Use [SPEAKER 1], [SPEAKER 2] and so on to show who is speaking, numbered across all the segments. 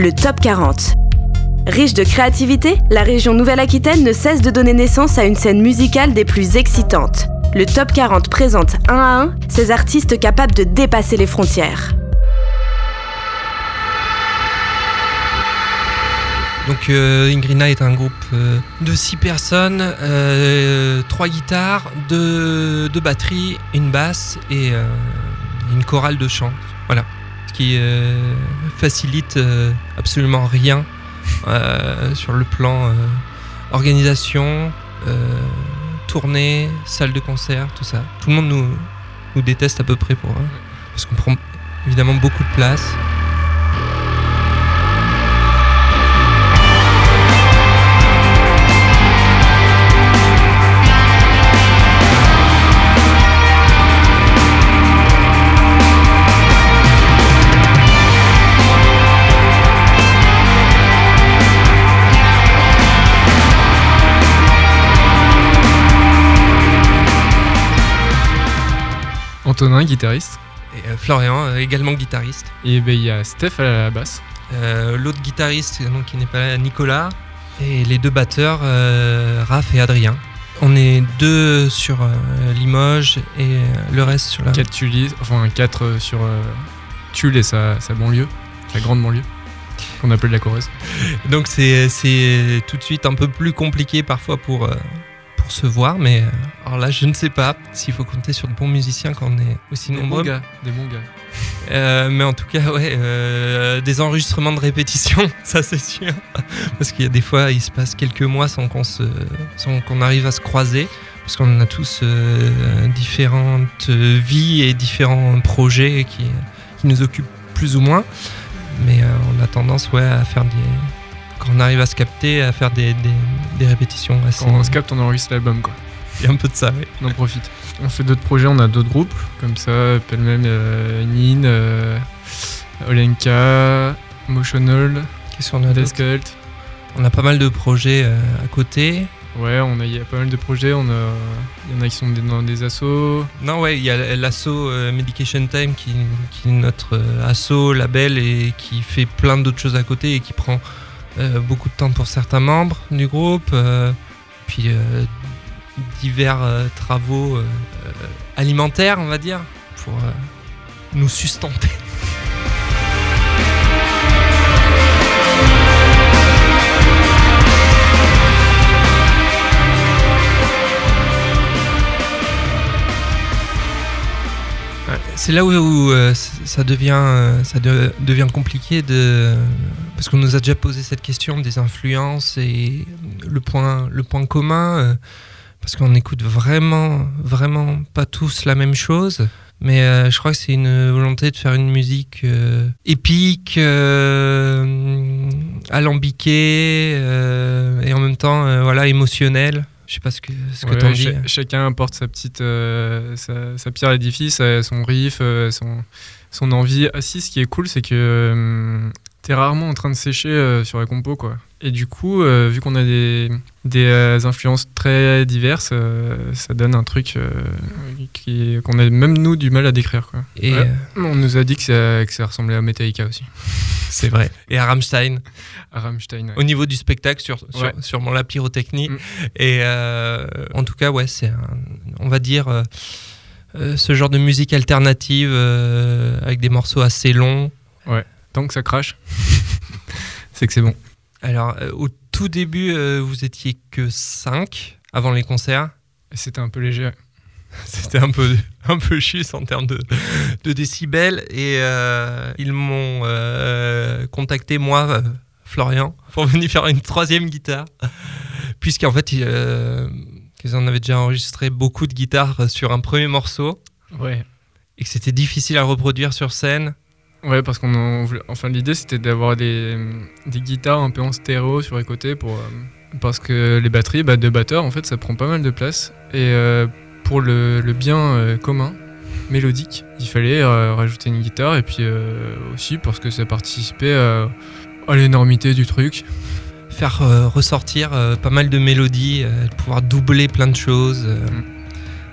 [SPEAKER 1] le Top 40. Riche de créativité, la région Nouvelle-Aquitaine ne cesse de donner naissance à une scène musicale des plus excitantes. Le Top 40 présente un à un ces artistes capables de dépasser les frontières.
[SPEAKER 2] Donc euh, Ingrina est un groupe euh, de 6 personnes, euh, 3 guitares, 2, batteries, une basse et euh, une chorale de chant. Voilà. Qui euh, facilite euh, absolument rien euh, sur le plan organisation, tournée, salle de concert, tout ça. Tout le monde nous, nous déteste à peu près pour parce qu'on prend évidemment beaucoup de place.
[SPEAKER 3] Antonin, guitariste.
[SPEAKER 2] Et euh, Florian, euh, également guitariste.
[SPEAKER 3] Et ben, il y a Steph à la basse.
[SPEAKER 2] Euh, L'autre guitariste, donc, qui n'est pas là, Nicolas. Et les deux batteurs, euh, Raph et Adrien. On est deux sur euh, Limoges et le reste sur la.
[SPEAKER 3] 4 Tully, enfin 4 sur Tulle et sa, sa banlieue, sa grande banlieue, qu'on appelle la Corrèze.
[SPEAKER 2] Donc c'est c'est tout de suite un peu plus compliqué parfois pour, pour se voir, mais euh, alors là je ne sais pas s'il faut compter sur de bons musiciens quand on est aussi
[SPEAKER 3] Des bons
[SPEAKER 2] nombreux.
[SPEAKER 3] gars, des bons gars.
[SPEAKER 2] Euh, mais en tout cas, ouais, euh, des enregistrements de répétition, ça c'est sûr. Parce qu'il y a des fois, il se passe quelques mois sans qu'on se, sans qu'on arrive à se croiser, parce qu'on a tous euh, différentes vies et différents projets qui, qui nous occupent plus ou moins. Mais on a tendance, ouais, à faire des, quand on arrive à se capter, à faire des, des, des répétitions assez.
[SPEAKER 3] Quand on se capte, on enregistre l'album quoi.
[SPEAKER 2] Il y a un peu de ça, ouais.
[SPEAKER 3] On en profite. On fait d'autres projets, on a d'autres groupes, comme ça, pêle-mêle euh, Nin, euh, Olenka, Motional,
[SPEAKER 2] Qu'est-ce qu'on a d'autre
[SPEAKER 3] Descult.
[SPEAKER 2] On a pas mal de projets euh, à côté.
[SPEAKER 3] Ouais, on a, il y a pas mal de projets, on a, il y en a qui sont des- dans des assos.
[SPEAKER 2] Non, ouais, il y a l'assaut euh, Medication Time qui, qui est notre euh, assaut, label et qui fait plein d'autres choses à côté et qui prend beaucoup de temps pour certains membres du groupe. euh, puis euh, divers euh, travaux euh, euh, alimentaires, on va dire, pour euh, nous sustenter. C'est là où, euh, ça devient, euh, ça de- devient compliqué de, parce qu'on nous a déjà posé cette question des influences et le point, le point commun, euh, parce qu'on écoute vraiment, vraiment pas tous la même chose. Mais je crois que c'est une volonté de faire une musique épique, alambiquée et en même temps, voilà, émotionnelle. Je sais pas ce que ce que
[SPEAKER 3] Ouais,
[SPEAKER 2] t'en dis.
[SPEAKER 3] cha- chacun apporte sa petite, euh, sa, sa pierre à l'édifice, euh, son riff, euh, son, son envie. Ah si, ce qui est cool, c'est que t'es rarement en train de sécher sur la compo, quoi. Et du coup, euh, vu qu'on a des, des euh, influences très diverses, euh, ça donne un truc qu'on a même nous du mal à décrire, quoi.
[SPEAKER 2] Et
[SPEAKER 3] Ouais. On nous a dit que ça, que ça ressemblait à Metallica aussi,
[SPEAKER 2] c'est vrai. Et à Rammstein.
[SPEAKER 3] à Rammstein. ouais.
[SPEAKER 2] au niveau du spectacle, sur, sur-
[SPEAKER 3] Ouais.
[SPEAKER 2] sûrement la pyrotechnie.
[SPEAKER 3] Mm.
[SPEAKER 2] Et euh, en tout cas, ouais, c'est, on va dire, euh, euh, ce genre de musique alternative euh, avec des morceaux assez longs.
[SPEAKER 3] Tant que ça crache, c'est que c'est bon.
[SPEAKER 2] Alors, au tout début, vous étiez que 5 avant les concerts.
[SPEAKER 3] C'était un peu léger.
[SPEAKER 2] C'était un peu, un peu juste en termes de, de décibels. Et euh, ils m'ont euh, contacté, moi, euh, Florian, pour venir faire une troisième guitare. Puisqu'en fait, ils, euh, ils en avaient déjà enregistré beaucoup de guitares sur un premier morceau.
[SPEAKER 3] Ouais.
[SPEAKER 2] Et que c'était difficile à reproduire sur scène.
[SPEAKER 3] Ouais, parce qu'on en enfin l'idée c'était d'avoir des, des guitares un peu en stéréo sur les côtés pour parce que les batteries, bah, deux batteurs en fait ça prend pas mal de place et pour le, le bien euh, commun mélodique, il fallait euh, rajouter une guitare et puis euh, aussi parce que ça participait à l'énormité du truc.
[SPEAKER 2] Faire euh, ressortir euh, pas mal de mélodies, euh, pouvoir doubler plein de choses.
[SPEAKER 3] Mm.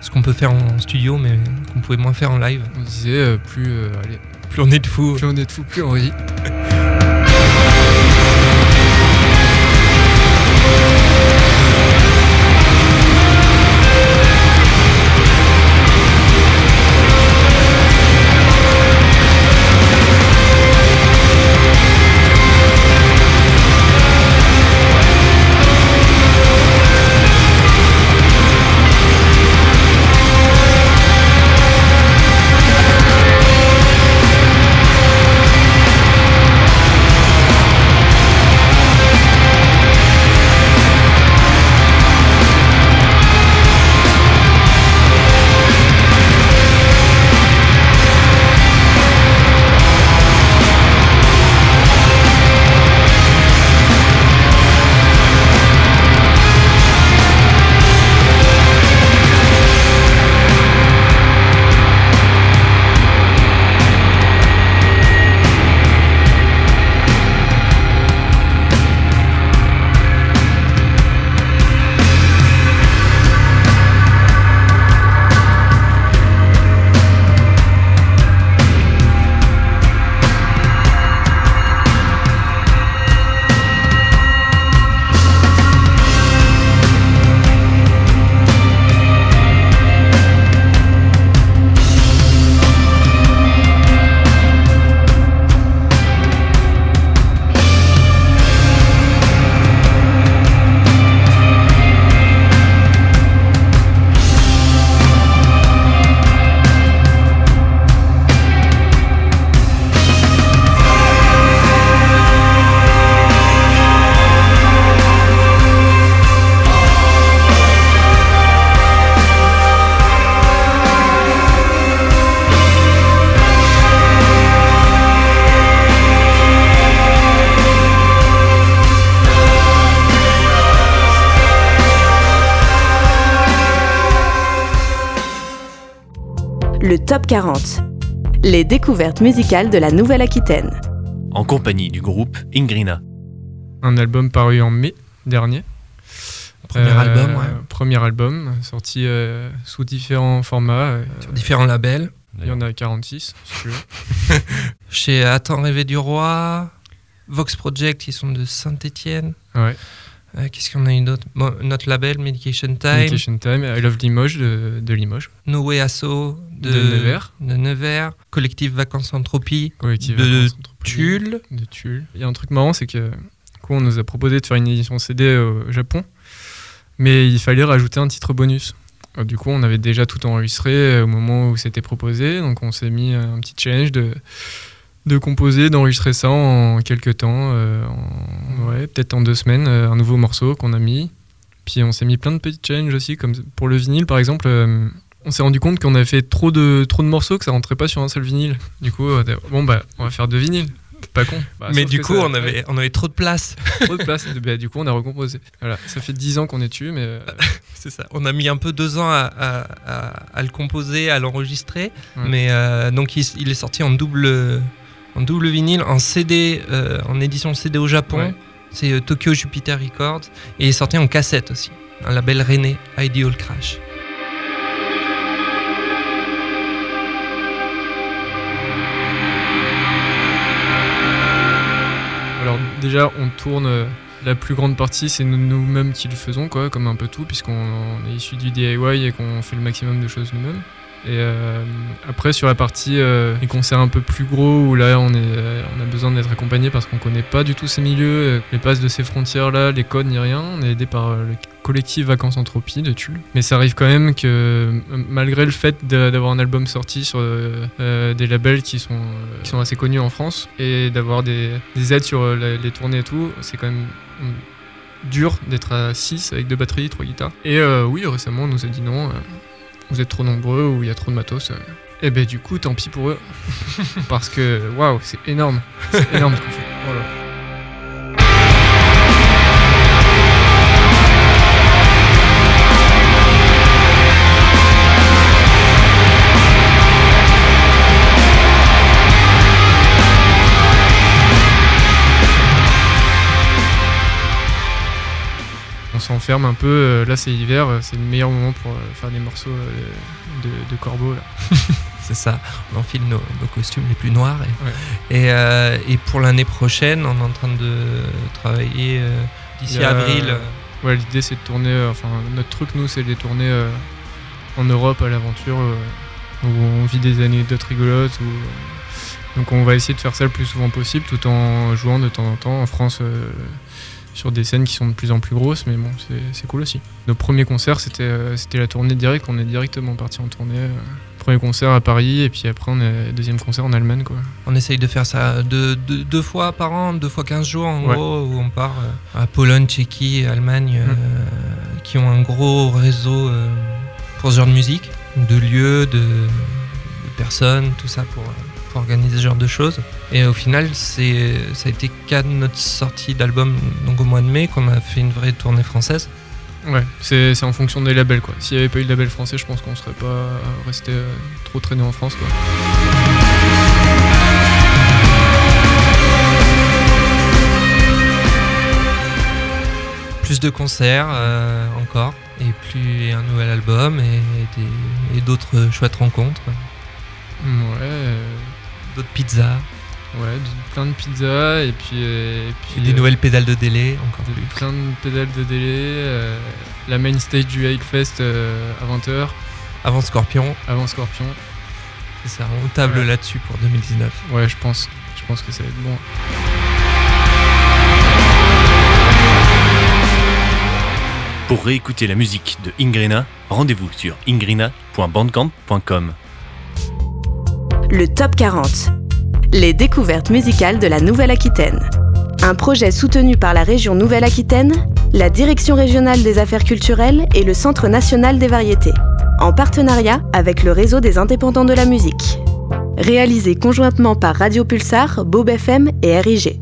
[SPEAKER 2] Ce qu'on peut faire en studio, mais qu'on pouvait moins faire en live.
[SPEAKER 3] On disait plus allez,
[SPEAKER 2] Plus on est de fous.
[SPEAKER 3] plus on est de fou, plus on rit.
[SPEAKER 1] Top 40. Les découvertes musicales de la Nouvelle-Aquitaine.
[SPEAKER 4] En compagnie du groupe Ingrina.
[SPEAKER 3] Un album paru en mai dernier.
[SPEAKER 2] Premier
[SPEAKER 3] Euh,
[SPEAKER 2] album, ouais.
[SPEAKER 3] Premier album, sorti euh, sous différents formats. euh,
[SPEAKER 2] Sur différents labels.
[SPEAKER 3] il y en a 46, si tu veux.
[SPEAKER 2] Chez Attends rêver du roi, Vox Project, qui sont de Saint-Étienne.
[SPEAKER 3] Ouais.
[SPEAKER 2] Qu'est-ce qu'on a eu d'autre? Bon, Notre label, Medication Time.
[SPEAKER 3] Medication Time, I Love Limoges de, de Limoges.
[SPEAKER 2] No Way Asso de,
[SPEAKER 3] De Nevers.
[SPEAKER 2] de Nevers. Collectif Vacances Entropie
[SPEAKER 3] Collectif
[SPEAKER 2] de
[SPEAKER 3] Vacances.
[SPEAKER 2] Tulle.
[SPEAKER 3] de Tulle. Il y a un truc marrant, c'est que coup, on nous a proposé de faire une édition CD au Japon, mais il fallait rajouter un titre bonus. Euh, Du coup, on avait déjà tout enregistré euh, au moment où c'était proposé, donc on s'est mis un petit challenge de, de composer, d'enregistrer ça en quelques temps, euh, en- ouais, peut-être en deux semaines, euh, un nouveau morceau qu'on a mis. Puis on s'est mis plein de petits challenges aussi, comme pour le vinyle par exemple. euh, on s'est rendu compte qu'on avait fait trop de, trop de morceaux, que ça rentrait pas sur un seul vinyle. Du coup, bon bah, on va faire deux vinyles. Pas con. Bah,
[SPEAKER 2] Mais du coup,
[SPEAKER 3] ça-
[SPEAKER 2] on avait, on avait trop de place.
[SPEAKER 3] trop de place. Bah, du coup, on a recomposé. Voilà, ça fait 10 ans qu'on est dessus, mais euh,
[SPEAKER 2] C'est ça. On a mis un peu deux ans à, à- à- à le composer, à l'enregistrer.
[SPEAKER 3] Ouais.
[SPEAKER 2] Mais euh, donc, il, il est sorti en double, en double vinyle, en CD, euh, en édition CD au Japon.
[SPEAKER 3] Ouais.
[SPEAKER 2] C'est euh, Tokyo Jupiter Records. Et est sorti en cassette aussi. Un label René, Ideal Crash.
[SPEAKER 3] alors déjà, on tourne. euh, La plus grande partie, c'est nous- nous-mêmes qui le faisons, quoi, comme un peu tout, puisqu'on on est issu du DIY et qu'on fait le maximum de choses nous-mêmes. Et euh, après, sur la partie euh, les concerts un peu plus gros, où là, euh, on a besoin d'être accompagné parce qu'on connaît pas du tout ces milieux, les passes de ces frontières-là, les codes ni rien. On est aidé par le collectif Vacances Entropie de Tulle. Mais ça arrive quand même que, malgré le fait d'avoir un album sorti sur des labels qui sont, qui sont assez connus en France et d'avoir des, des aides sur les tournées et tout, c'est quand même mm, dur d'être à 6 avec deux batteries, trois guitares. Et oui, récemment, on nous a dit non, vous êtes trop nombreux ou il y a trop de matos. Et ben du coup, tant pis pour eux. Parce que, waouh, c'est énorme. C'est énorme ce qu'on fait. On s'enferme un peu, euh, là c'est hiver, euh, c'est le meilleur moment pour euh, faire des morceaux de, de corbeaux. Là.
[SPEAKER 2] C'est ça. On enfile nos, nos costumes les plus noirs. Et,
[SPEAKER 3] Ouais.
[SPEAKER 2] et, euh, et pour l'année prochaine, on est en train de travailler euh, d'ici avril.
[SPEAKER 3] Ouais, l'idée c'est de tourner, enfin notre truc nous c'est de les tourner euh, en Europe à l'aventure où on vit des anecdotes rigolotes. Où, euh, donc on va essayer de faire ça le plus souvent possible tout en jouant de temps en temps en France sur des scènes qui sont de plus en plus grosses, mais bon c'est- cool aussi. Nos premiers concerts c'était euh, c'était la tournée directe, on est directement parti en tournée. euh, premier concert à Paris et puis après on est deuxième concert en Allemagne quoi.
[SPEAKER 2] On essaye de faire ça deux, deux- deux fois par an, deux fois 15 jours en
[SPEAKER 3] Ouais.
[SPEAKER 2] gros, où on part euh, à Pologne, Tchéquie, Allemagne, euh, qui ont un gros réseau euh, pour ce genre de musique, de lieux, de, de personnes, tout ça pour, euh, organiser ce genre de choses. Et au final, c'est, ça a été qu'à notre sortie d'album, donc au mois de mai, qu'on a fait une vraie tournée française.
[SPEAKER 3] Ouais, c'est c'est en fonction des labels quoi. S'il n'y avait pas eu de label français, je pense qu'on serait pas resté euh, trop traîné en France quoi.
[SPEAKER 2] Plus de concerts euh, encore, et plus et un nouvel album, et, des- et d'autres chouettes rencontres,
[SPEAKER 3] Ouais,
[SPEAKER 2] d'autres pizzas.
[SPEAKER 3] ouais, de- plein de pizzas et puis, euh, et puis
[SPEAKER 2] Et des
[SPEAKER 3] euh,
[SPEAKER 2] nouvelles pédales de délai, encore
[SPEAKER 3] de-
[SPEAKER 2] plus.
[SPEAKER 3] plein de pédales de délai, euh, la main stage du Hellfest euh, à 20h
[SPEAKER 2] Avant Scorpion,
[SPEAKER 3] avant Scorpion.
[SPEAKER 2] c'est ça, on table
[SPEAKER 3] Ouais.
[SPEAKER 2] là-dessus pour 2019.
[SPEAKER 3] Ouais, je pense, je pense que ça va être bon.
[SPEAKER 4] Pour réécouter la musique de Ingrina, rendez-vous sur ingrina.bandcamp.com.
[SPEAKER 1] Le Top 40. Les découvertes musicales de la Nouvelle-Aquitaine. Un projet soutenu par la région Nouvelle-Aquitaine, la Direction régionale des affaires culturelles et le Centre national des variétés, en partenariat avec le réseau des indépendants de la musique. Réalisé conjointement par Radio Pulsar, Bob FM et RIG.